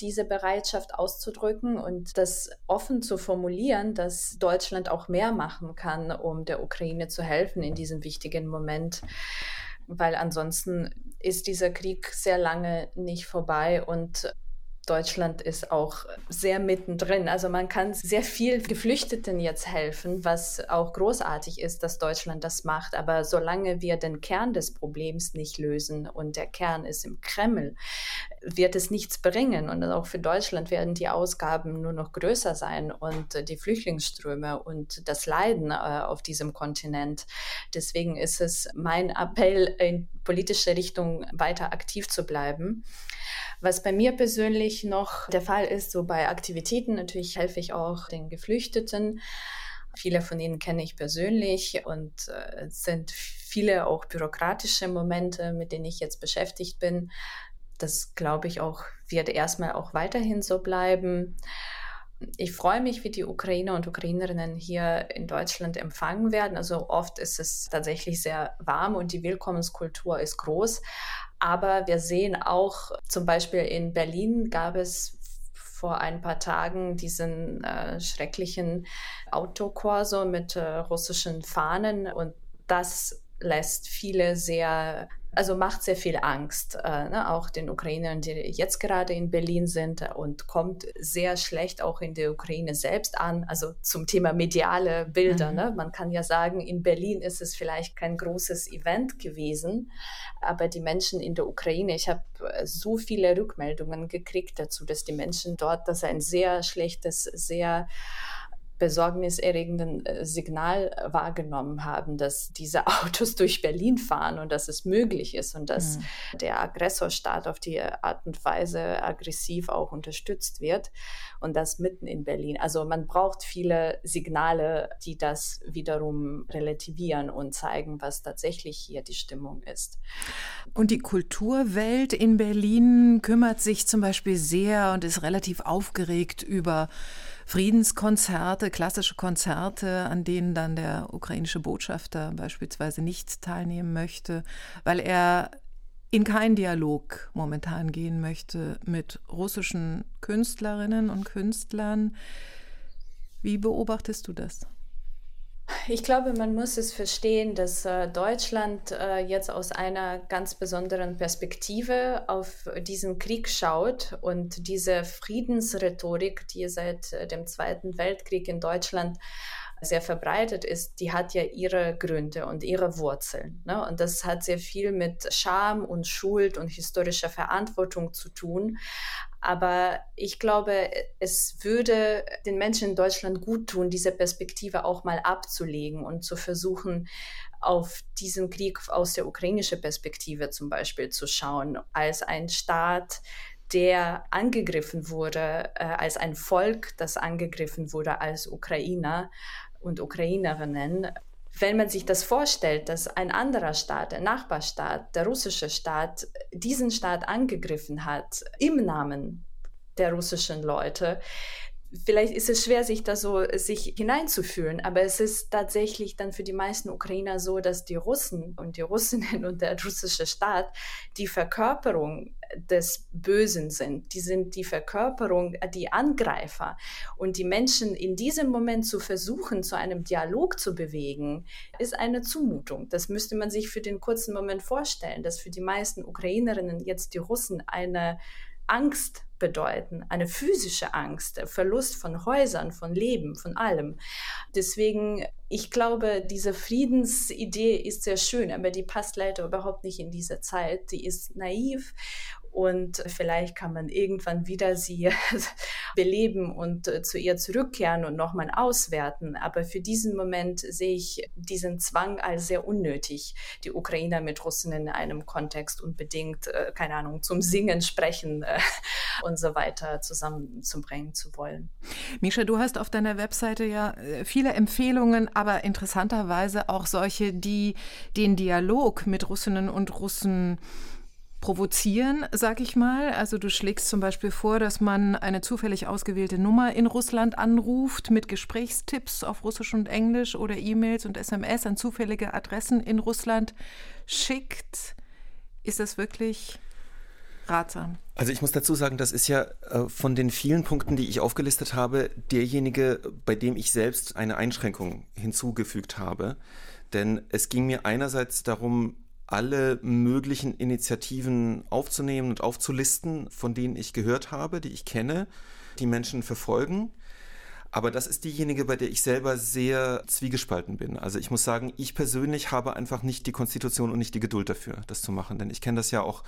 diese Bereitschaft auszudrücken und das offen zu formulieren, dass Deutschland auch mehr machen kann, um der Ukraine zu helfen in diesem wichtigen Moment weil ansonsten ist dieser Krieg sehr lange nicht vorbei und Deutschland ist auch sehr mittendrin. Also man kann sehr viel Geflüchteten jetzt helfen, was auch großartig ist, dass Deutschland das macht. Aber solange wir den Kern des Problems nicht lösen und der Kern ist im Kreml, wird es nichts bringen. Und auch für Deutschland werden die Ausgaben nur noch größer sein und die Flüchtlingsströme und das Leiden äh, auf diesem Kontinent. Deswegen ist es mein Appell, in politische Richtung weiter aktiv zu bleiben. Was bei mir persönlich noch der Fall ist, so bei Aktivitäten, natürlich helfe ich auch den Geflüchteten. Viele von ihnen kenne ich persönlich und äh, es sind viele auch bürokratische Momente, mit denen ich jetzt beschäftigt bin. Das glaube ich auch, wird erstmal auch weiterhin so bleiben. Ich freue mich, wie die Ukrainer und Ukrainerinnen hier in Deutschland empfangen werden. Also oft ist es tatsächlich sehr warm und die Willkommenskultur ist groß. Aber wir sehen auch, zum Beispiel in Berlin gab es vor ein paar Tagen diesen äh, schrecklichen Autokorso mit äh, russischen Fahnen. Und das lässt viele sehr also macht sehr viel Angst, äh, ne? auch den Ukrainern, die jetzt gerade in Berlin sind und kommt sehr schlecht auch in der Ukraine selbst an. Also zum Thema mediale Bilder. Mhm. Ne? Man kann ja sagen, in Berlin ist es vielleicht kein großes Event gewesen, aber die Menschen in der Ukraine, ich habe äh, so viele Rückmeldungen gekriegt dazu, dass die Menschen dort das ein sehr schlechtes, sehr besorgniserregenden äh, Signal äh, wahrgenommen haben, dass diese Autos durch Berlin fahren und dass es möglich ist und dass mhm. der Aggressorstaat auf die Art und Weise aggressiv auch unterstützt wird und das mitten in Berlin. Also man braucht viele Signale, die das wiederum relativieren und zeigen, was tatsächlich hier die Stimmung ist. Und die Kulturwelt in Berlin kümmert sich zum Beispiel sehr und ist relativ aufgeregt über Friedenskonzerte, klassische Konzerte, an denen dann der ukrainische Botschafter beispielsweise nicht teilnehmen möchte, weil er in keinen Dialog momentan gehen möchte mit russischen Künstlerinnen und Künstlern. Wie beobachtest du das? Ich glaube, man muss es verstehen, dass äh, Deutschland äh, jetzt aus einer ganz besonderen Perspektive auf diesen Krieg schaut und diese Friedensrhetorik, die seit äh, dem Zweiten Weltkrieg in Deutschland sehr verbreitet ist, die hat ja ihre Gründe und ihre Wurzeln. Ne? Und das hat sehr viel mit Scham und Schuld und historischer Verantwortung zu tun. Aber ich glaube, es würde den Menschen in Deutschland gut tun, diese Perspektive auch mal abzulegen und zu versuchen, auf diesen Krieg aus der ukrainischen Perspektive zum Beispiel zu schauen, als ein Staat, der angegriffen wurde, äh, als ein Volk, das angegriffen wurde als Ukrainer und Ukrainerinnen. Wenn man sich das vorstellt, dass ein anderer Staat, der Nachbarstaat, der russische Staat, diesen Staat angegriffen hat im Namen der russischen Leute, vielleicht ist es schwer, sich da so sich hineinzufühlen, aber es ist tatsächlich dann für die meisten Ukrainer so, dass die Russen und die Russinnen und der russische Staat die Verkörperung des Bösen sind. Die sind die Verkörperung, die Angreifer. Und die Menschen in diesem Moment zu versuchen, zu einem Dialog zu bewegen, ist eine Zumutung. Das müsste man sich für den kurzen Moment vorstellen, dass für die meisten Ukrainerinnen jetzt die Russen eine Angst bedeuten, eine physische Angst, Verlust von Häusern, von Leben, von allem. Deswegen, ich glaube, diese Friedensidee ist sehr schön, aber die passt leider überhaupt nicht in diese Zeit. Die ist naiv und vielleicht kann man irgendwann wieder sie beleben und äh, zu ihr zurückkehren und nochmal auswerten. Aber für diesen Moment sehe ich diesen Zwang als sehr unnötig, die Ukrainer mit Russen in einem Kontext unbedingt, äh, keine Ahnung, zum Singen, Sprechen äh, und so weiter zusammenzubringen zu wollen. Misha, du hast auf deiner Webseite ja viele Empfehlungen, aber interessanterweise auch solche, die den Dialog mit Russinnen und Russen provozieren, sag ich mal. Also du schlägst zum Beispiel vor, dass man eine zufällig ausgewählte Nummer in Russland anruft mit Gesprächstipps auf Russisch und Englisch oder E-Mails und SMS an zufällige Adressen in Russland schickt. Ist das wirklich ratsam? Also ich muss dazu sagen, das ist ja äh, von den vielen Punkten, die ich aufgelistet habe, derjenige, bei dem ich selbst eine Einschränkung hinzugefügt habe. Denn es ging mir einerseits darum, alle möglichen Initiativen aufzunehmen und aufzulisten, von denen ich gehört habe, die ich kenne, die Menschen verfolgen. Aber das ist diejenige, bei der ich selber sehr zwiegespalten bin. Also ich muss sagen, ich persönlich habe einfach nicht die Konstitution und nicht die Geduld dafür, das zu machen. Denn ich kenne das ja auch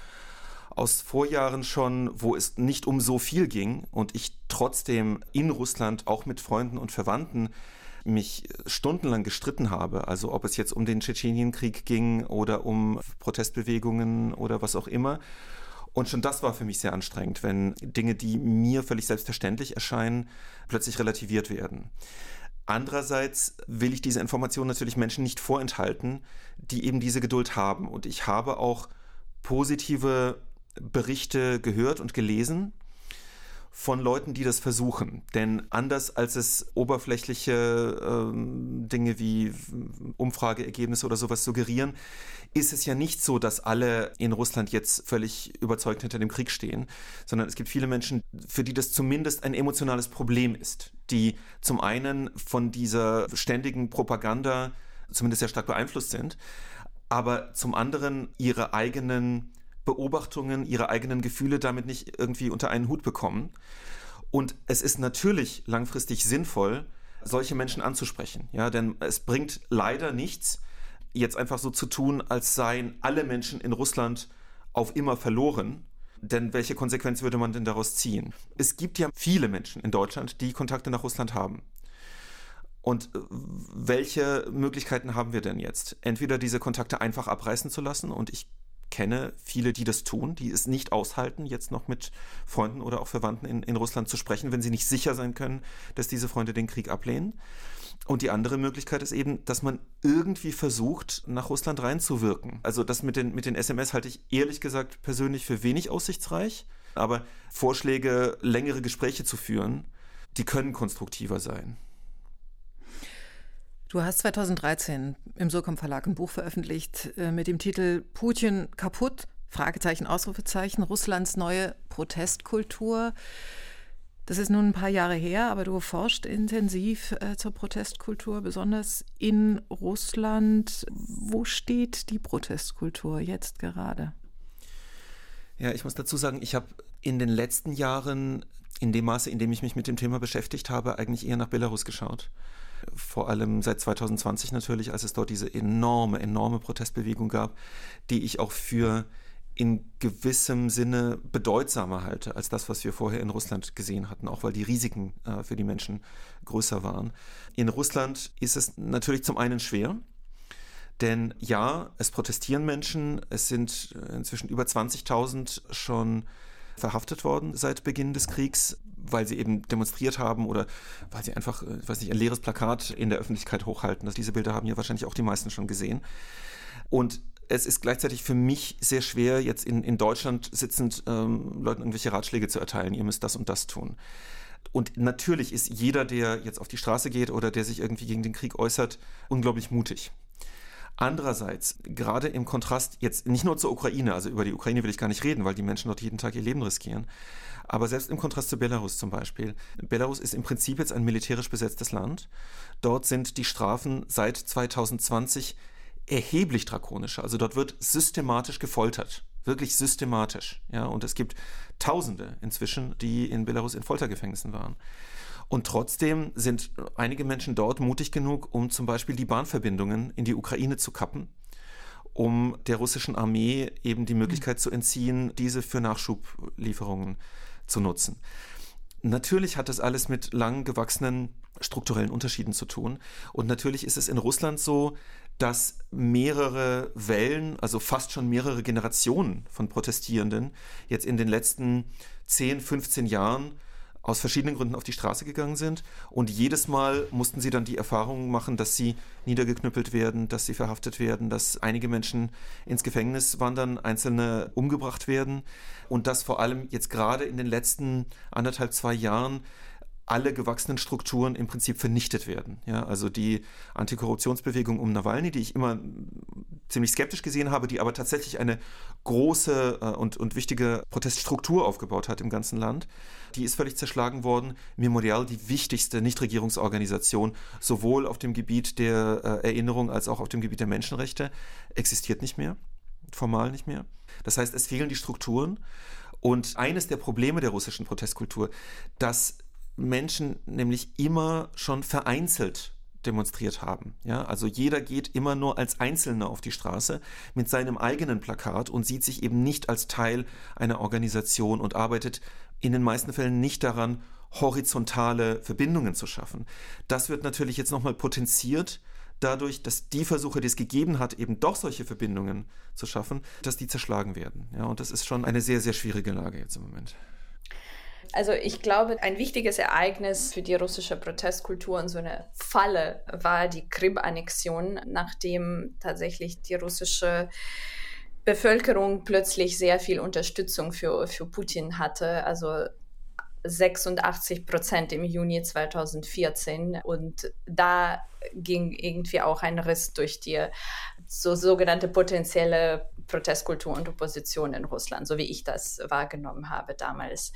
aus Vorjahren schon, wo es nicht um so viel ging und ich trotzdem in Russland auch mit Freunden und Verwandten mich stundenlang gestritten habe, also ob es jetzt um den Tschetschenienkrieg ging oder um Protestbewegungen oder was auch immer. Und schon das war für mich sehr anstrengend, wenn Dinge, die mir völlig selbstverständlich erscheinen, plötzlich relativiert werden. Andererseits will ich diese Informationen natürlich Menschen nicht vorenthalten, die eben diese Geduld haben. Und ich habe auch positive Berichte gehört und gelesen von Leuten, die das versuchen. Denn anders als es oberflächliche ähm, Dinge wie Umfrageergebnisse oder sowas suggerieren, ist es ja nicht so, dass alle in Russland jetzt völlig überzeugt hinter dem Krieg stehen, sondern es gibt viele Menschen, für die das zumindest ein emotionales Problem ist, die zum einen von dieser ständigen Propaganda zumindest sehr stark beeinflusst sind, aber zum anderen ihre eigenen Beobachtungen, ihre eigenen Gefühle damit nicht irgendwie unter einen Hut bekommen. Und es ist natürlich langfristig sinnvoll, solche Menschen anzusprechen. Ja, denn es bringt leider nichts, jetzt einfach so zu tun, als seien alle Menschen in Russland auf immer verloren. Denn welche Konsequenz würde man denn daraus ziehen? Es gibt ja viele Menschen in Deutschland, die Kontakte nach Russland haben. Und äh, welche Möglichkeiten haben wir denn jetzt? Entweder diese Kontakte einfach abreißen zu lassen und ich kenne viele, die das tun, die es nicht aushalten, jetzt noch mit Freunden oder auch Verwandten in, in Russland zu sprechen, wenn sie nicht sicher sein können, dass diese Freunde den Krieg ablehnen. Und die andere Möglichkeit ist eben, dass man irgendwie versucht, nach Russland reinzuwirken. Also das mit den, mit den SMS halte ich ehrlich gesagt persönlich für wenig aussichtsreich. Aber Vorschläge, längere Gespräche zu führen, die können konstruktiver sein. Du hast 2013 im Surkamp Verlag ein Buch veröffentlicht äh, mit dem Titel Putin kaputt? Fragezeichen, Ausrufezeichen, Russlands neue Protestkultur. Das ist nun ein paar Jahre her, aber du forschst intensiv äh, zur Protestkultur, besonders in Russland. Wo steht die Protestkultur jetzt gerade? Ja, ich muss dazu sagen, ich habe in den letzten Jahren, in dem Maße, in dem ich mich mit dem Thema beschäftigt habe, eigentlich eher nach Belarus geschaut vor allem seit 2020 natürlich, als es dort diese enorme, enorme Protestbewegung gab, die ich auch für in gewissem Sinne bedeutsamer halte als das, was wir vorher in Russland gesehen hatten, auch weil die Risiken äh, für die Menschen größer waren. In Russland ist es natürlich zum einen schwer, denn ja, es protestieren Menschen, es sind äh, inzwischen über 20.000 schon verhaftet worden seit Beginn des Kriegs, weil sie eben demonstriert haben oder weil sie einfach, äh, ich weiß nicht, ein leeres Plakat in der Öffentlichkeit hochhalten. Das, diese Bilder haben ja wahrscheinlich auch die meisten schon gesehen. Und es ist gleichzeitig für mich sehr schwer, jetzt in, in Deutschland sitzend ähm, Leuten irgendwelche Ratschläge zu erteilen. Ihr müsst das und das tun. Und natürlich ist jeder, der jetzt auf die Straße geht oder der sich irgendwie gegen den Krieg äußert, unglaublich mutig. Andererseits, gerade im Kontrast jetzt nicht nur zur Ukraine, also über die Ukraine will ich gar nicht reden, weil die Menschen dort jeden Tag ihr Leben riskieren, aber selbst im Kontrast zu Belarus zum Beispiel. Belarus ist im Prinzip jetzt ein militärisch besetztes Land. Dort sind die Strafen seit 2020 erheblich drakonischer. Also dort wird systematisch gefoltert. Wirklich systematisch. Ja, und es gibt Tausende inzwischen, die in Belarus in Foltergefängnissen waren. Und trotzdem sind einige Menschen dort mutig genug, um zum Beispiel die Bahnverbindungen in die Ukraine zu kappen, um der russischen Armee eben die Möglichkeit zu entziehen, diese für Nachschublieferungen zu nutzen. Natürlich hat das alles mit lang gewachsenen strukturellen Unterschieden zu tun. Und natürlich ist es in Russland so, dass mehrere Wellen, also fast schon mehrere Generationen von Protestierenden jetzt in den letzten 10, 15 Jahren aus verschiedenen Gründen auf die Straße gegangen sind. Und jedes Mal mussten sie dann die Erfahrung machen, dass sie niedergeknüppelt werden, dass sie verhaftet werden, dass einige Menschen ins Gefängnis wandern, einzelne umgebracht werden. Und dass vor allem jetzt gerade in den letzten anderthalb, zwei Jahren alle gewachsenen Strukturen im Prinzip vernichtet werden. Ja, also die Antikorruptionsbewegung um Nawalny, die ich immer ziemlich skeptisch gesehen habe, die aber tatsächlich eine große äh, und, und wichtige Proteststruktur aufgebaut hat im ganzen Land, die ist völlig zerschlagen worden. Memorial, die wichtigste Nichtregierungsorganisation, sowohl auf dem Gebiet der äh, Erinnerung als auch auf dem Gebiet der Menschenrechte, existiert nicht mehr, formal nicht mehr. Das heißt, es fehlen die Strukturen. Und eines der Probleme der russischen Protestkultur, dass Menschen nämlich immer schon vereinzelt demonstriert haben. Ja, also jeder geht immer nur als Einzelner auf die Straße mit seinem eigenen Plakat und sieht sich eben nicht als Teil einer Organisation und arbeitet in den meisten Fällen nicht daran, horizontale Verbindungen zu schaffen. Das wird natürlich jetzt nochmal potenziert dadurch, dass die Versuche, die es gegeben hat, eben doch solche Verbindungen zu schaffen, dass die zerschlagen werden. Ja, und das ist schon eine sehr, sehr schwierige Lage jetzt im Moment. Also ich glaube, ein wichtiges Ereignis für die russische Protestkultur und so eine Falle war die Krim-Annexion, nachdem tatsächlich die russische Bevölkerung plötzlich sehr viel Unterstützung für, für Putin hatte. Also 86 Prozent im Juni 2014 und da ging irgendwie auch ein Riss durch die so sogenannte potenzielle Protestkultur und Opposition in Russland, so wie ich das wahrgenommen habe damals.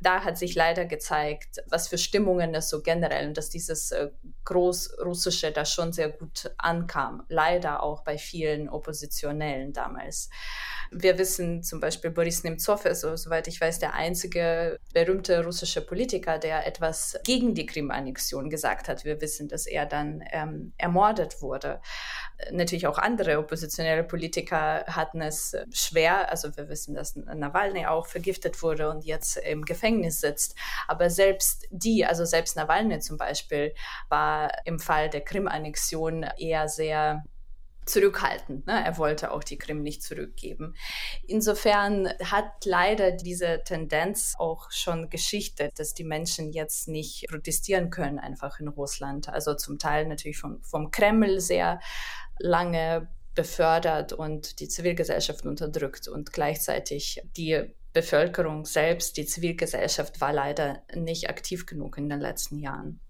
Da hat sich leider gezeigt, was für Stimmungen es so generell und dass dieses äh, Großrussische da schon sehr gut ankam, leider auch bei vielen Oppositionellen damals. Wir wissen zum Beispiel, Boris Nemtsov ist, so, soweit ich weiß, der einzige berühmte russische Politiker, der etwas gegen die Krim-Annexion gesagt hat. Wir wissen, dass er dann ähm, ermordet wurde. Natürlich auch andere oppositionelle Politiker hatten es schwer. Also wir wissen, dass Nawalny auch vergiftet wurde und jetzt im Gefängnis sitzt. Aber selbst die, also selbst Nawalny zum Beispiel, war im Fall der Krim-Annexion eher sehr zurückhaltend. Ne? Er wollte auch die Krim nicht zurückgeben. Insofern hat leider diese Tendenz auch schon Geschichte, dass die Menschen jetzt nicht protestieren können, einfach in Russland. Also zum Teil natürlich vom, vom Kreml sehr lange befördert und die Zivilgesellschaft unterdrückt und gleichzeitig die Bevölkerung selbst, die Zivilgesellschaft war leider nicht aktiv genug in den letzten Jahren.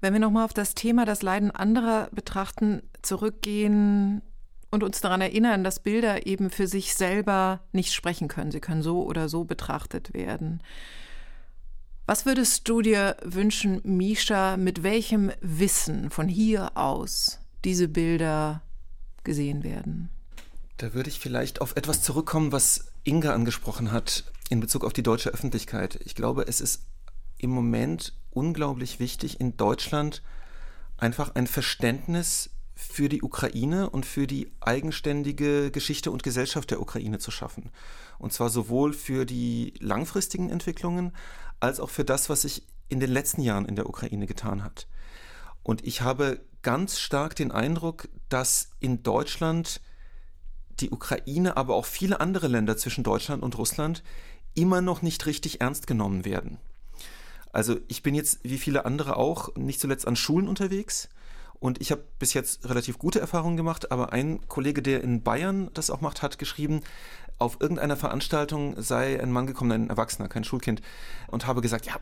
Wenn wir nochmal auf das Thema das Leiden anderer betrachten, zurückgehen und uns daran erinnern, dass Bilder eben für sich selber nicht sprechen können. Sie können so oder so betrachtet werden. Was würdest du dir wünschen, Misha, mit welchem Wissen von hier aus diese Bilder gesehen werden? Da würde ich vielleicht auf etwas zurückkommen, was Inga angesprochen hat in Bezug auf die deutsche Öffentlichkeit. Ich glaube, es ist im Moment unglaublich wichtig, in Deutschland einfach ein Verständnis für die Ukraine und für die eigenständige Geschichte und Gesellschaft der Ukraine zu schaffen. Und zwar sowohl für die langfristigen Entwicklungen als auch für das, was sich in den letzten Jahren in der Ukraine getan hat. Und ich habe ganz stark den Eindruck, dass in Deutschland die Ukraine, aber auch viele andere Länder zwischen Deutschland und Russland immer noch nicht richtig ernst genommen werden. Also ich bin jetzt wie viele andere auch nicht zuletzt an Schulen unterwegs. Und ich habe bis jetzt relativ gute Erfahrungen gemacht, aber ein Kollege, der in Bayern das auch macht, hat geschrieben, auf irgendeiner Veranstaltung sei ein Mann gekommen, ein Erwachsener, kein Schulkind, und habe gesagt, ja,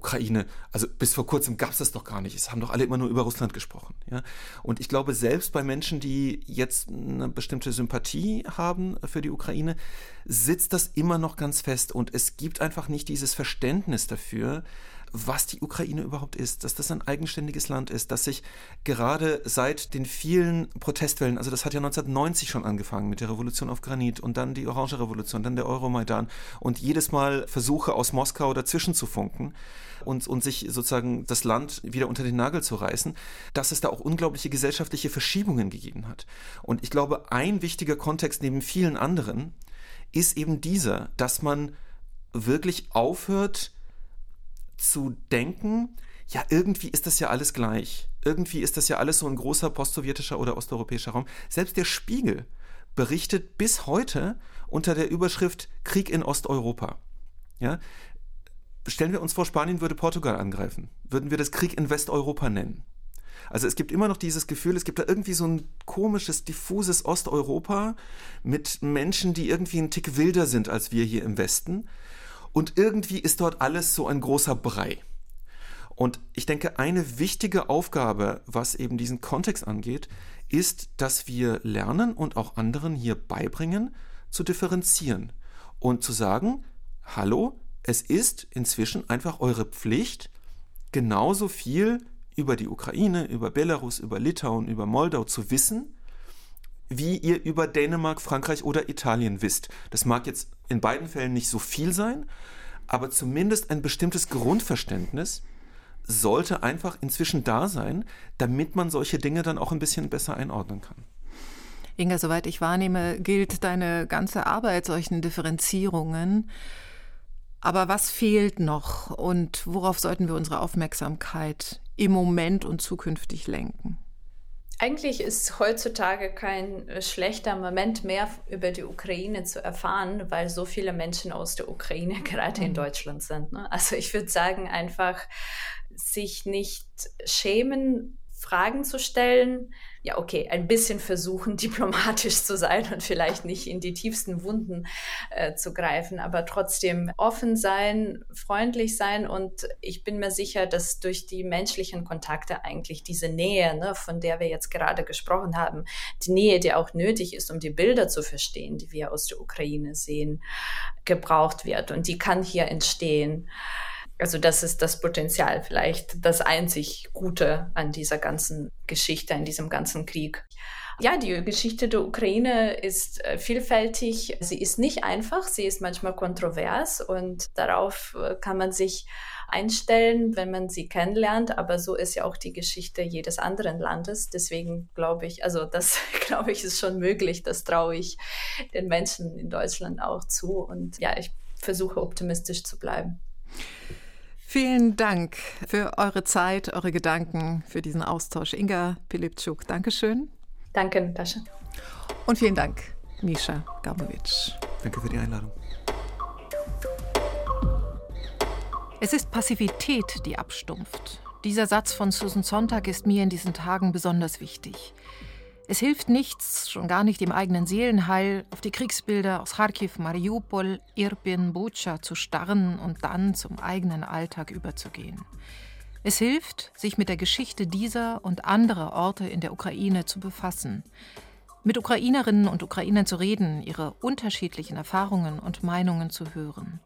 Ukraine, also bis vor kurzem gab es das doch gar nicht. Es haben doch alle immer nur über Russland gesprochen. Ja? Und ich glaube, selbst bei Menschen, die jetzt eine bestimmte Sympathie haben für die Ukraine, sitzt das immer noch ganz fest. Und es gibt einfach nicht dieses Verständnis dafür, was die Ukraine überhaupt ist, dass das ein eigenständiges Land ist, dass sich gerade seit den vielen Protestwellen, also das hat ja 1990 schon angefangen mit der Revolution auf Granit und dann die Orange Revolution, dann der Euromaidan und jedes Mal Versuche aus Moskau dazwischen zu funken und, und sich sozusagen das Land wieder unter den Nagel zu reißen, dass es da auch unglaubliche gesellschaftliche Verschiebungen gegeben hat. Und ich glaube, ein wichtiger Kontext neben vielen anderen ist eben dieser, dass man wirklich aufhört, zu denken, ja, irgendwie ist das ja alles gleich. Irgendwie ist das ja alles so ein großer postsowjetischer oder osteuropäischer Raum. Selbst der Spiegel berichtet bis heute unter der Überschrift Krieg in Osteuropa. Ja? Stellen wir uns vor, Spanien würde Portugal angreifen. Würden wir das Krieg in Westeuropa nennen? Also es gibt immer noch dieses Gefühl, es gibt da irgendwie so ein komisches, diffuses Osteuropa mit Menschen, die irgendwie einen Tick wilder sind als wir hier im Westen. Und irgendwie ist dort alles so ein großer Brei. Und ich denke, eine wichtige Aufgabe, was eben diesen Kontext angeht, ist, dass wir lernen und auch anderen hier beibringen, zu differenzieren und zu sagen, hallo, es ist inzwischen einfach eure Pflicht, genauso viel über die Ukraine, über Belarus, über Litauen, über Moldau zu wissen, wie ihr über Dänemark, Frankreich oder Italien wisst. Das mag jetzt in beiden Fällen nicht so viel sein, aber zumindest ein bestimmtes Grundverständnis sollte einfach inzwischen da sein, damit man solche Dinge dann auch ein bisschen besser einordnen kann. Inga, soweit ich wahrnehme, gilt deine ganze Arbeit solchen Differenzierungen. Aber was fehlt noch und worauf sollten wir unsere Aufmerksamkeit im Moment und zukünftig lenken? Eigentlich ist heutzutage kein äh, schlechter Moment mehr über die Ukraine zu erfahren, weil so viele Menschen aus der Ukraine gerade in mhm. Deutschland sind. Ne? Also ich würde sagen, einfach sich nicht schämen, Fragen zu stellen, ja, okay, ein bisschen versuchen, diplomatisch zu sein und vielleicht nicht in die tiefsten Wunden äh, zu greifen, aber trotzdem offen sein, freundlich sein. Und ich bin mir sicher, dass durch die menschlichen Kontakte eigentlich diese Nähe, ne, von der wir jetzt gerade gesprochen haben, die Nähe, die auch nötig ist, um die Bilder zu verstehen, die wir aus der Ukraine sehen, gebraucht wird. Und die kann hier entstehen. Also das ist das Potenzial, vielleicht das einzig Gute an dieser ganzen Geschichte, an diesem ganzen Krieg. Ja, die Geschichte der Ukraine ist äh, vielfältig. Sie ist nicht einfach, sie ist manchmal kontrovers und darauf äh, kann man sich einstellen, wenn man sie kennenlernt. Aber so ist ja auch die Geschichte jedes anderen Landes. Deswegen glaube ich, also das glaube ich ist schon möglich. Das traue ich den Menschen in Deutschland auch zu. Und ja, ich versuche optimistisch zu bleiben. Vielen Dank für eure Zeit, eure Gedanken, für diesen Austausch. Inga Pilipczuk, Dankeschön. Danke, Natascha. Und vielen Dank, Misha Gamovic. Danke für die Einladung. Es ist Passivität, die abstumpft. Dieser Satz von Susan Sonntag ist mir in diesen Tagen besonders wichtig. Es hilft nichts, schon gar nicht dem eigenen Seelenheil, auf die Kriegsbilder aus Kharkiv, Mariupol, Irpin, Bucha zu starren und dann zum eigenen Alltag überzugehen. Es hilft, sich mit der Geschichte dieser und anderer Orte in der Ukraine zu befassen, mit Ukrainerinnen und Ukrainern zu reden, ihre unterschiedlichen Erfahrungen und Meinungen zu hören.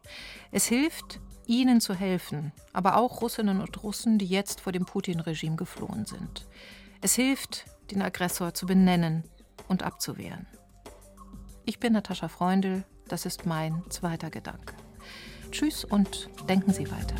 Es hilft, ihnen zu helfen, aber auch Russinnen und Russen, die jetzt vor dem Putin-Regime geflohen sind. Es hilft, den Aggressor zu benennen und abzuwehren. Ich bin Natascha Freundl, das ist mein zweiter Gedanke. Tschüss und denken Sie weiter.